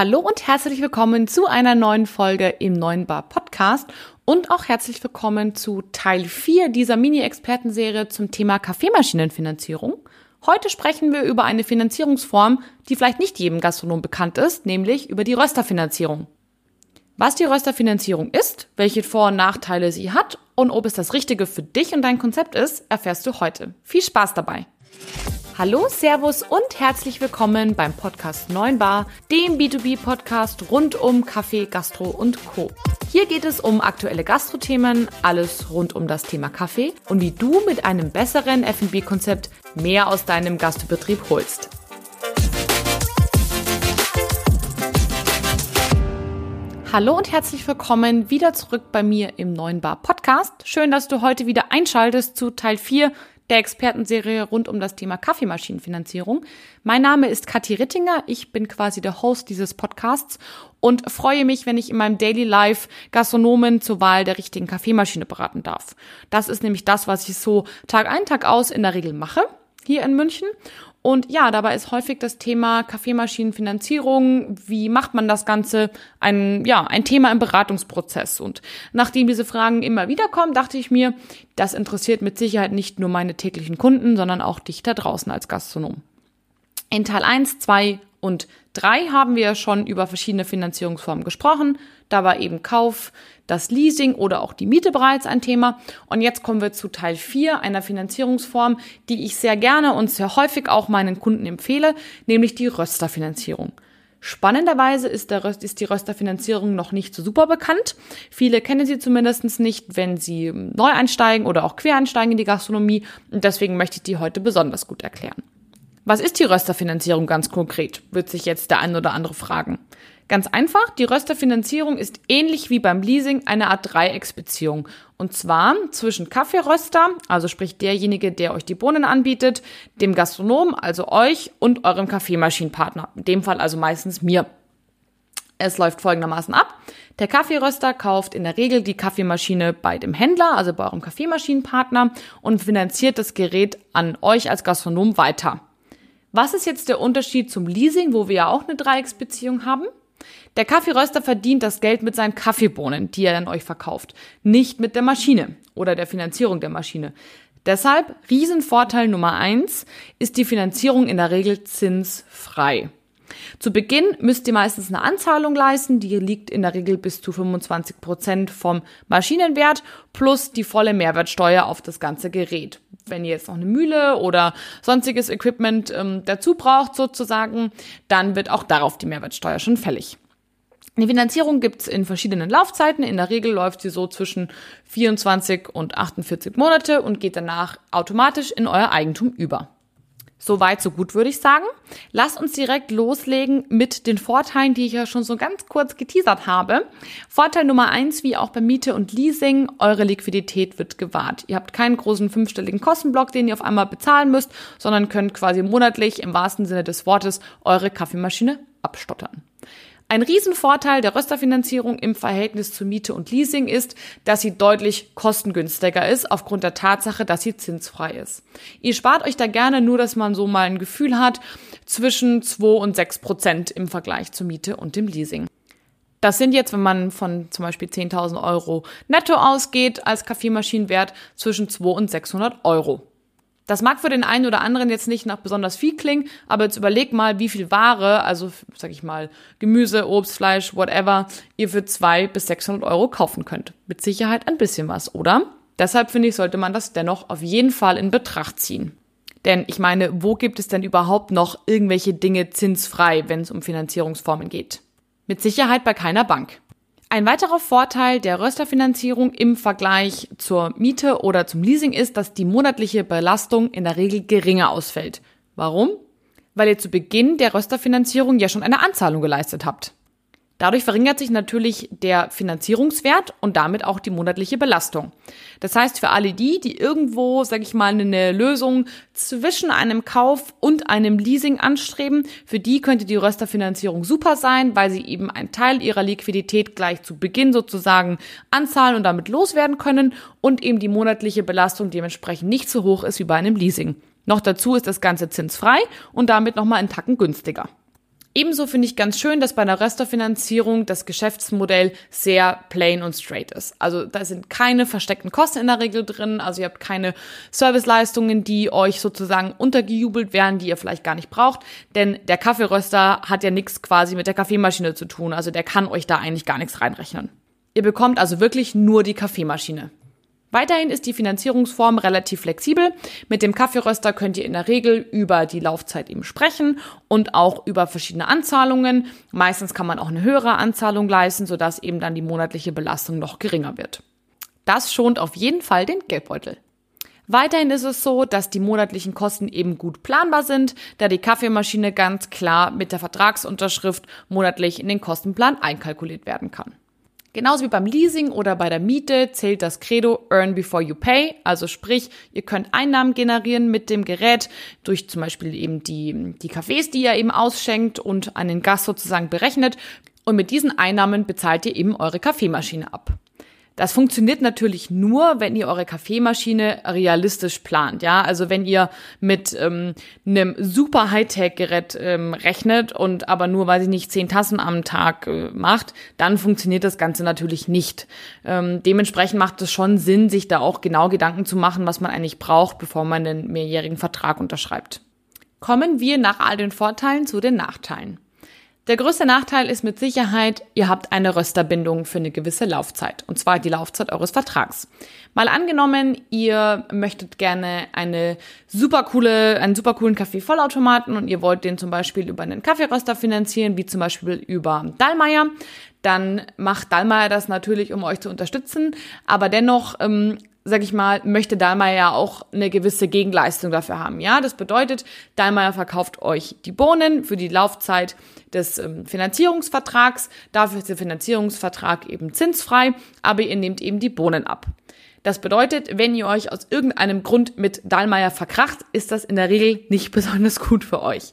Hallo und herzlich willkommen zu einer neuen Folge im neuen Bar Podcast und auch herzlich willkommen zu Teil 4 dieser Mini-Expertenserie zum Thema Kaffeemaschinenfinanzierung. Heute sprechen wir über eine Finanzierungsform, die vielleicht nicht jedem Gastronom bekannt ist, nämlich über die Rösterfinanzierung. Was die Rösterfinanzierung ist, welche Vor- und Nachteile sie hat und ob es das Richtige für dich und dein Konzept ist, erfährst du heute. Viel Spaß dabei! Hallo, Servus und herzlich willkommen beim Podcast 9 Bar, dem B2B-Podcast rund um Kaffee, Gastro und Co. Hier geht es um aktuelle Gastrothemen, alles rund um das Thema Kaffee und wie du mit einem besseren F&B-Konzept mehr aus deinem Gastbetrieb holst. Hallo und herzlich willkommen wieder zurück bei mir im neuen Bar Podcast. Schön, dass du heute wieder einschaltest zu Teil 4 der Expertenserie rund um das Thema Kaffeemaschinenfinanzierung. Mein Name ist Kathi Rittinger. Ich bin quasi der Host dieses Podcasts und freue mich, wenn ich in meinem Daily Life Gastronomen zur Wahl der richtigen Kaffeemaschine beraten darf. Das ist nämlich das, was ich so Tag ein, Tag aus in der Regel mache hier in München. Und ja, dabei ist häufig das Thema Kaffeemaschinenfinanzierung, wie macht man das Ganze, ein, ja, ein Thema im Beratungsprozess. Und nachdem diese Fragen immer wieder kommen, dachte ich mir, das interessiert mit Sicherheit nicht nur meine täglichen Kunden, sondern auch dich da draußen als Gastronom. In Teil 1, 2 und 3 haben wir schon über verschiedene Finanzierungsformen gesprochen. Da war eben Kauf, das Leasing oder auch die Miete bereits ein Thema. Und jetzt kommen wir zu Teil 4 einer Finanzierungsform, die ich sehr gerne und sehr häufig auch meinen Kunden empfehle, nämlich die Rösterfinanzierung. Spannenderweise ist, der ist die Rösterfinanzierung noch nicht so super bekannt. Viele kennen sie zumindest nicht, wenn sie neu einsteigen oder auch quer einsteigen in die Gastronomie. Und deswegen möchte ich die heute besonders gut erklären. Was ist die Rösterfinanzierung ganz konkret, wird sich jetzt der ein oder andere fragen. Ganz einfach, die Rösterfinanzierung ist ähnlich wie beim Leasing eine Art Dreiecksbeziehung. Und zwar zwischen Kaffeeröster, also sprich derjenige, der euch die Bohnen anbietet, dem Gastronom, also euch und eurem Kaffeemaschinenpartner. In dem Fall also meistens mir. Es läuft folgendermaßen ab. Der Kaffeeröster kauft in der Regel die Kaffeemaschine bei dem Händler, also bei eurem Kaffeemaschinenpartner und finanziert das Gerät an euch als Gastronom weiter. Was ist jetzt der Unterschied zum Leasing, wo wir ja auch eine Dreiecksbeziehung haben? Der Kaffeeröster verdient das Geld mit seinen Kaffeebohnen, die er an euch verkauft, nicht mit der Maschine oder der Finanzierung der Maschine. Deshalb Riesenvorteil Nummer eins ist die Finanzierung in der Regel zinsfrei. Zu Beginn müsst ihr meistens eine Anzahlung leisten, die liegt in der Regel bis zu 25 Prozent vom Maschinenwert plus die volle Mehrwertsteuer auf das ganze Gerät. Wenn ihr jetzt noch eine Mühle oder sonstiges Equipment ähm, dazu braucht sozusagen, dann wird auch darauf die Mehrwertsteuer schon fällig. Die Finanzierung gibt's in verschiedenen Laufzeiten. In der Regel läuft sie so zwischen 24 und 48 Monate und geht danach automatisch in euer Eigentum über. So weit, so gut, würde ich sagen. Lass uns direkt loslegen mit den Vorteilen, die ich ja schon so ganz kurz geteasert habe. Vorteil Nummer eins, wie auch bei Miete und Leasing, eure Liquidität wird gewahrt. Ihr habt keinen großen fünfstelligen Kostenblock, den ihr auf einmal bezahlen müsst, sondern könnt quasi monatlich im wahrsten Sinne des Wortes eure Kaffeemaschine abstottern. Ein Riesenvorteil der Rösterfinanzierung im Verhältnis zu Miete und Leasing ist, dass sie deutlich kostengünstiger ist, aufgrund der Tatsache, dass sie zinsfrei ist. Ihr spart euch da gerne nur, dass man so mal ein Gefühl hat, zwischen 2 und 6 Prozent im Vergleich zur Miete und dem Leasing. Das sind jetzt, wenn man von zum Beispiel 10.000 Euro netto ausgeht, als Kaffeemaschinenwert zwischen 2 und 600 Euro. Das mag für den einen oder anderen jetzt nicht nach besonders viel klingen, aber jetzt überleg mal, wie viel Ware, also sag ich mal Gemüse, Obst, Fleisch, whatever, ihr für zwei bis 600 Euro kaufen könnt. Mit Sicherheit ein bisschen was, oder? Deshalb finde ich, sollte man das dennoch auf jeden Fall in Betracht ziehen. Denn ich meine, wo gibt es denn überhaupt noch irgendwelche Dinge zinsfrei, wenn es um Finanzierungsformen geht? Mit Sicherheit bei keiner Bank. Ein weiterer Vorteil der Rösterfinanzierung im Vergleich zur Miete oder zum Leasing ist, dass die monatliche Belastung in der Regel geringer ausfällt. Warum? Weil ihr zu Beginn der Rösterfinanzierung ja schon eine Anzahlung geleistet habt. Dadurch verringert sich natürlich der Finanzierungswert und damit auch die monatliche Belastung. Das heißt, für alle die, die irgendwo, sage ich mal, eine Lösung zwischen einem Kauf und einem Leasing anstreben, für die könnte die Rösterfinanzierung super sein, weil sie eben einen Teil ihrer Liquidität gleich zu Beginn sozusagen anzahlen und damit loswerden können und eben die monatliche Belastung dementsprechend nicht so hoch ist wie bei einem Leasing. Noch dazu ist das Ganze zinsfrei und damit nochmal einen Tacken günstiger. Ebenso finde ich ganz schön, dass bei einer Rösterfinanzierung das Geschäftsmodell sehr plain und straight ist. Also da sind keine versteckten Kosten in der Regel drin. Also ihr habt keine Serviceleistungen, die euch sozusagen untergejubelt werden, die ihr vielleicht gar nicht braucht. Denn der Kaffeeröster hat ja nichts quasi mit der Kaffeemaschine zu tun. Also der kann euch da eigentlich gar nichts reinrechnen. Ihr bekommt also wirklich nur die Kaffeemaschine. Weiterhin ist die Finanzierungsform relativ flexibel. Mit dem Kaffeeröster könnt ihr in der Regel über die Laufzeit eben sprechen und auch über verschiedene Anzahlungen. Meistens kann man auch eine höhere Anzahlung leisten, sodass eben dann die monatliche Belastung noch geringer wird. Das schont auf jeden Fall den Geldbeutel. Weiterhin ist es so, dass die monatlichen Kosten eben gut planbar sind, da die Kaffeemaschine ganz klar mit der Vertragsunterschrift monatlich in den Kostenplan einkalkuliert werden kann. Genauso wie beim Leasing oder bei der Miete zählt das Credo Earn Before You Pay. Also sprich, ihr könnt Einnahmen generieren mit dem Gerät durch zum Beispiel eben die, die Cafés, die ihr eben ausschenkt und einen Gast sozusagen berechnet. Und mit diesen Einnahmen bezahlt ihr eben eure Kaffeemaschine ab. Das funktioniert natürlich nur, wenn ihr eure Kaffeemaschine realistisch plant. Ja, also wenn ihr mit ähm, einem super Hightech-Gerät ähm, rechnet und aber nur, weil sie nicht zehn Tassen am Tag äh, macht, dann funktioniert das Ganze natürlich nicht. Ähm, dementsprechend macht es schon Sinn, sich da auch genau Gedanken zu machen, was man eigentlich braucht, bevor man den mehrjährigen Vertrag unterschreibt. Kommen wir nach all den Vorteilen zu den Nachteilen. Der größte Nachteil ist mit Sicherheit, ihr habt eine Rösterbindung für eine gewisse Laufzeit, und zwar die Laufzeit eures Vertrags. Mal angenommen, ihr möchtet gerne eine super coole, einen super coolen Kaffee-Vollautomaten und ihr wollt den zum Beispiel über einen Kaffeeröster finanzieren, wie zum Beispiel über Dallmayr, dann macht Dallmayr das natürlich, um euch zu unterstützen, aber dennoch ähm, sag ich mal, möchte Dahlmeier ja auch eine gewisse Gegenleistung dafür haben. Ja, das bedeutet, Dahlmeier verkauft euch die Bohnen für die Laufzeit des ähm, Finanzierungsvertrags. Dafür ist der Finanzierungsvertrag eben zinsfrei, aber ihr nehmt eben die Bohnen ab. Das bedeutet, wenn ihr euch aus irgendeinem Grund mit Dahlmeier verkracht, ist das in der Regel nicht besonders gut für euch.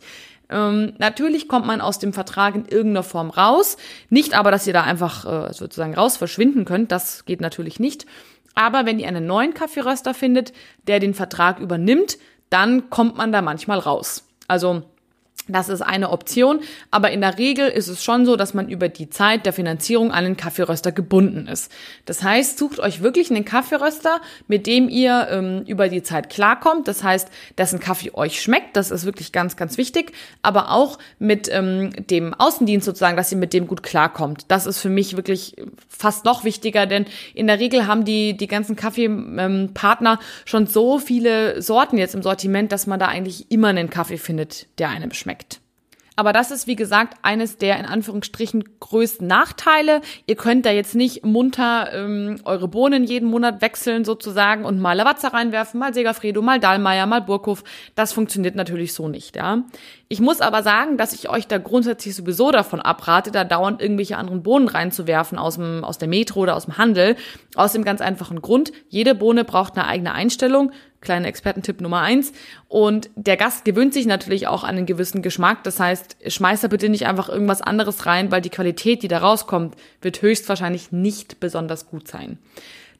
Ähm, natürlich kommt man aus dem Vertrag in irgendeiner Form raus. Nicht aber, dass ihr da einfach äh, sozusagen raus verschwinden könnt. Das geht natürlich nicht. Aber wenn ihr einen neuen Kaffeeröster findet, der den Vertrag übernimmt, dann kommt man da manchmal raus. Also das ist eine Option, aber in der Regel ist es schon so, dass man über die Zeit der Finanzierung an den Kaffeeröster gebunden ist. Das heißt, sucht euch wirklich einen Kaffeeröster, mit dem ihr ähm, über die Zeit klarkommt. Das heißt, dessen Kaffee euch schmeckt, das ist wirklich ganz, ganz wichtig, aber auch mit ähm, dem Außendienst sozusagen, dass ihr mit dem gut klarkommt. Das ist für mich wirklich fast noch wichtiger, denn in der Regel haben die, die ganzen Kaffeepartner schon so viele Sorten jetzt im Sortiment, dass man da eigentlich immer einen Kaffee findet, der einem schmeckt schmeckt. Aber das ist, wie gesagt, eines der in Anführungsstrichen größten Nachteile. Ihr könnt da jetzt nicht munter ähm, eure Bohnen jeden Monat wechseln sozusagen und mal Lavazza reinwerfen, mal Segafredo, mal Dahlmeier, mal Burghof. Das funktioniert natürlich so nicht, ja. Ich muss aber sagen, dass ich euch da grundsätzlich sowieso davon abrate, da dauernd irgendwelche anderen Bohnen reinzuwerfen aus, dem, aus der Metro oder aus dem Handel. Aus dem ganz einfachen Grund, jede Bohne braucht eine eigene Einstellung kleiner Expertentipp Nummer eins. Und der Gast gewöhnt sich natürlich auch an einen gewissen Geschmack. Das heißt, schmeiß da bitte nicht einfach irgendwas anderes rein, weil die Qualität, die da rauskommt, wird höchstwahrscheinlich nicht besonders gut sein.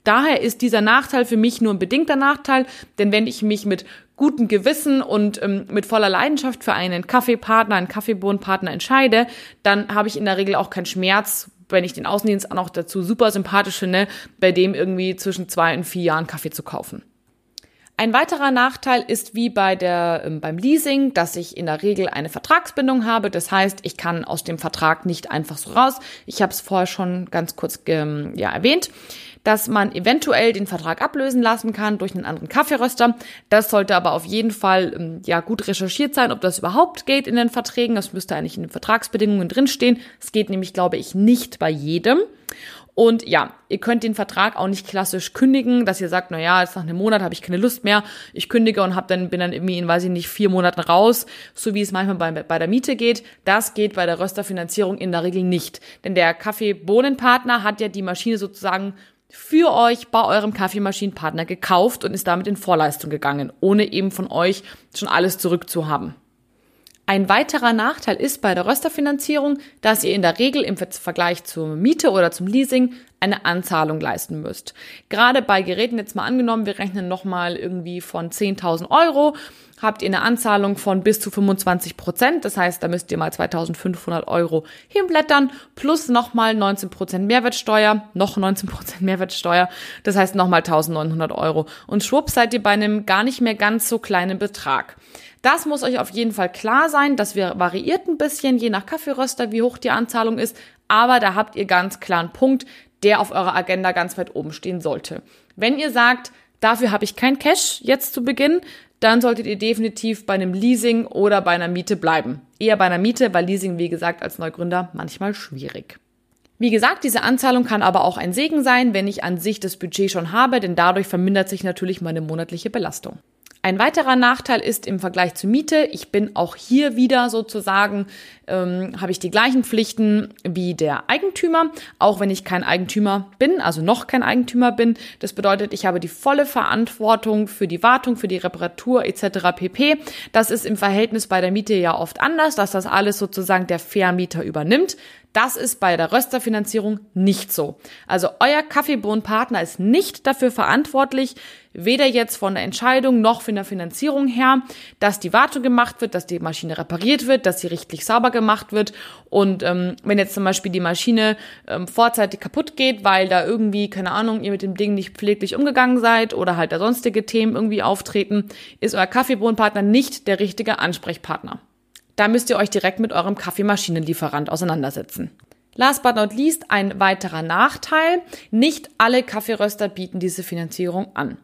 Daher ist dieser Nachteil für mich nur ein bedingter Nachteil, denn wenn ich mich mit gutem Gewissen und ähm, mit voller Leidenschaft für einen Kaffeepartner, einen Kaffeebohnenpartner entscheide, dann habe ich in der Regel auch keinen Schmerz, wenn ich den Außendienst auch noch dazu super sympathisch finde, bei dem irgendwie zwischen zwei und vier Jahren Kaffee zu kaufen. Ein weiterer Nachteil ist wie bei der, ähm, beim Leasing, dass ich in der Regel eine Vertragsbindung habe. Das heißt, ich kann aus dem Vertrag nicht einfach so raus. Ich habe es vorher schon ganz kurz ähm, ja, erwähnt dass man eventuell den Vertrag ablösen lassen kann durch einen anderen Kaffeeröster. Das sollte aber auf jeden Fall ähm, ja gut recherchiert sein, ob das überhaupt geht in den Verträgen. Das müsste eigentlich in den Vertragsbedingungen drinstehen. Es geht nämlich, glaube ich, nicht bei jedem. Und ja, ihr könnt den Vertrag auch nicht klassisch kündigen, dass ihr sagt, na ja, jetzt nach einem Monat habe ich keine Lust mehr, ich kündige und hab dann bin dann irgendwie in, weiß ich nicht, vier Monaten raus, so wie es manchmal bei, bei der Miete geht. Das geht bei der Rösterfinanzierung in der Regel nicht, denn der Kaffeebohnenpartner hat ja die Maschine sozusagen für euch bei eurem Kaffeemaschinenpartner gekauft und ist damit in Vorleistung gegangen, ohne eben von euch schon alles zurückzuhaben. Ein weiterer Nachteil ist bei der Rösterfinanzierung, dass ihr in der Regel im Vergleich zur Miete oder zum Leasing eine Anzahlung leisten müsst. Gerade bei Geräten jetzt mal angenommen, wir rechnen nochmal irgendwie von 10.000 Euro, habt ihr eine Anzahlung von bis zu 25 Prozent. Das heißt, da müsst ihr mal 2.500 Euro hinblättern plus nochmal 19 Prozent Mehrwertsteuer, noch 19 Prozent Mehrwertsteuer. Das heißt nochmal 1.900 Euro. Und schwupp seid ihr bei einem gar nicht mehr ganz so kleinen Betrag. Das muss euch auf jeden Fall klar sein. Das variiert ein bisschen, je nach Kaffeeröster, wie hoch die Anzahlung ist. Aber da habt ihr ganz klar einen Punkt, der auf eurer Agenda ganz weit oben stehen sollte. Wenn ihr sagt, dafür habe ich kein Cash jetzt zu Beginn, dann solltet ihr definitiv bei einem Leasing oder bei einer Miete bleiben. Eher bei einer Miete, weil Leasing, wie gesagt, als Neugründer manchmal schwierig. Wie gesagt, diese Anzahlung kann aber auch ein Segen sein, wenn ich an sich das Budget schon habe, denn dadurch vermindert sich natürlich meine monatliche Belastung. Ein weiterer Nachteil ist im Vergleich zur Miete, ich bin auch hier wieder sozusagen, ähm, habe ich die gleichen Pflichten wie der Eigentümer, auch wenn ich kein Eigentümer bin, also noch kein Eigentümer bin. Das bedeutet, ich habe die volle Verantwortung für die Wartung, für die Reparatur etc. pp. Das ist im Verhältnis bei der Miete ja oft anders, dass das alles sozusagen der Vermieter übernimmt. Das ist bei der Rösterfinanzierung nicht so. Also euer Kaffeebohnenpartner ist nicht dafür verantwortlich, weder jetzt von der Entscheidung noch von der Finanzierung her, dass die Wartung gemacht wird, dass die Maschine repariert wird, dass sie richtig sauber gemacht wird. Und ähm, wenn jetzt zum Beispiel die Maschine ähm, vorzeitig kaputt geht, weil da irgendwie, keine Ahnung, ihr mit dem Ding nicht pfleglich umgegangen seid oder halt da sonstige Themen irgendwie auftreten, ist euer Kaffeebohnenpartner nicht der richtige Ansprechpartner. Da müsst ihr euch direkt mit eurem Kaffeemaschinenlieferant auseinandersetzen. Last but not least ein weiterer Nachteil. Nicht alle Kaffeeröster bieten diese Finanzierung an.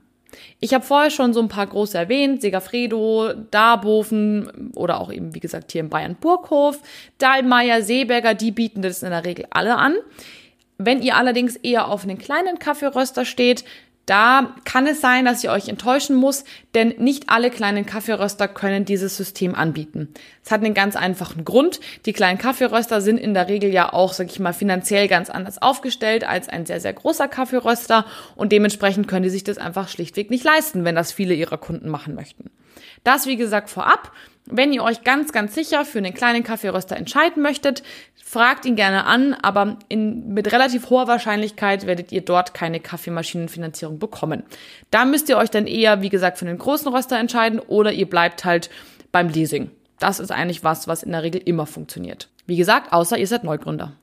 Ich habe vorher schon so ein paar große erwähnt, Segafredo, Darboven oder auch eben, wie gesagt, hier in Bayern Burghof, Dahlmeier, Seeberger, die bieten das in der Regel alle an. Wenn ihr allerdings eher auf einen kleinen Kaffeeröster steht, da kann es sein, dass ihr euch enttäuschen muss, denn nicht alle kleinen Kaffeeröster können dieses System anbieten. Es hat einen ganz einfachen Grund. Die kleinen Kaffeeröster sind in der Regel ja auch, sag ich mal, finanziell ganz anders aufgestellt als ein sehr, sehr großer Kaffeeröster und dementsprechend können die sich das einfach schlichtweg nicht leisten, wenn das viele ihrer Kunden machen möchten. Das, wie gesagt, vorab. Wenn ihr euch ganz, ganz sicher für einen kleinen Kaffeeröster entscheiden möchtet, fragt ihn gerne an, aber in, mit relativ hoher Wahrscheinlichkeit werdet ihr dort keine Kaffeemaschinenfinanzierung bekommen. Da müsst ihr euch dann eher, wie gesagt, für einen großen Röster entscheiden oder ihr bleibt halt beim Leasing. Das ist eigentlich was, was in der Regel immer funktioniert. Wie gesagt, außer ihr seid Neugründer.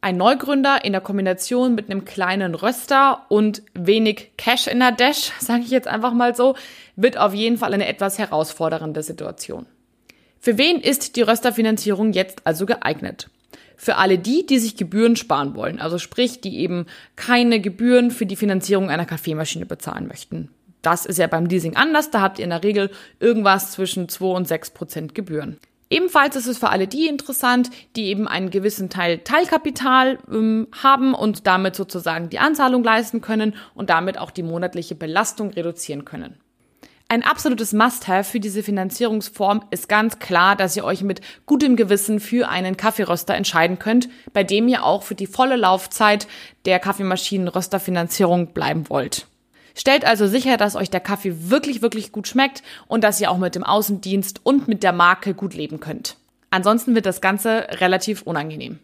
Ein Neugründer in der Kombination mit einem kleinen Röster und wenig Cash in der Dash, sage ich jetzt einfach mal so, wird auf jeden Fall eine etwas herausfordernde Situation. Für wen ist die Rösterfinanzierung jetzt also geeignet? Für alle die, die sich Gebühren sparen wollen, also sprich, die eben keine Gebühren für die Finanzierung einer Kaffeemaschine bezahlen möchten. Das ist ja beim Leasing anders, da habt ihr in der Regel irgendwas zwischen 2 und 6 Prozent Gebühren. Ebenfalls ist es für alle die interessant, die eben einen gewissen Teil Teilkapital ähm, haben und damit sozusagen die Anzahlung leisten können und damit auch die monatliche Belastung reduzieren können. Ein absolutes Must-have für diese Finanzierungsform ist ganz klar, dass ihr euch mit gutem Gewissen für einen Kaffeeröster entscheiden könnt, bei dem ihr auch für die volle Laufzeit der Kaffeemaschinenrösterfinanzierung bleiben wollt. Stellt also sicher, dass euch der Kaffee wirklich, wirklich gut schmeckt und dass ihr auch mit dem Außendienst und mit der Marke gut leben könnt. Ansonsten wird das Ganze relativ unangenehm.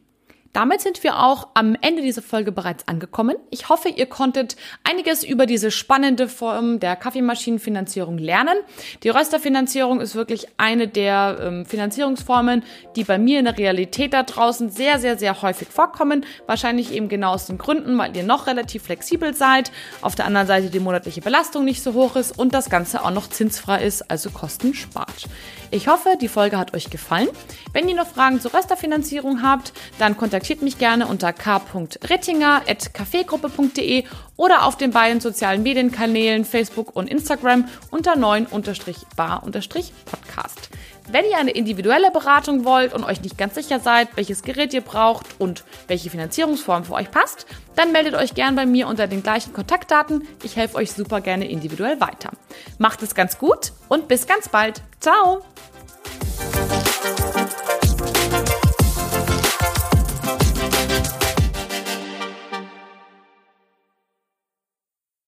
Damit sind wir auch am Ende dieser Folge bereits angekommen. Ich hoffe, ihr konntet einiges über diese spannende Form der Kaffeemaschinenfinanzierung lernen. Die Rösterfinanzierung ist wirklich eine der ähm, Finanzierungsformen, die bei mir in der Realität da draußen sehr, sehr, sehr häufig vorkommen. Wahrscheinlich eben genau aus den Gründen, weil ihr noch relativ flexibel seid, auf der anderen Seite die monatliche Belastung nicht so hoch ist und das Ganze auch noch zinsfrei ist, also Kosten spart. Ich hoffe, die Folge hat euch gefallen. Wenn ihr noch Fragen zur Rösterfinanzierung habt, dann kontaktiert mich gerne unter k.rittinger.kaffeegruppe.de oder auf den beiden sozialen Medienkanälen Facebook und Instagram unter 9-bar-podcast. Wenn ihr eine individuelle Beratung wollt und euch nicht ganz sicher seid, welches Gerät ihr braucht und welche Finanzierungsform für euch passt, dann meldet euch gern bei mir unter den gleichen Kontaktdaten. Ich helfe euch super gerne individuell weiter. Macht es ganz gut und bis ganz bald. Ciao!